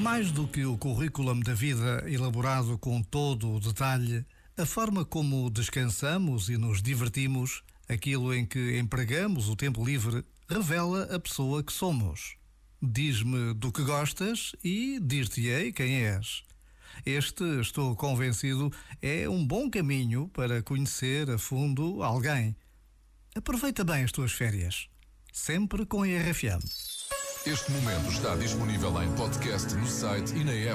Mais do que o currículo da vida elaborado com todo o detalhe, a forma como descansamos e nos divertimos, aquilo em que empregamos o tempo livre, revela a pessoa que somos. Diz-me do que gostas e dir-te-ei quem és. Este, estou convencido, é um bom caminho para conhecer a fundo alguém. Aproveita bem as tuas férias. Sempre com a RFM. Este momento está disponível em podcast no site e na app.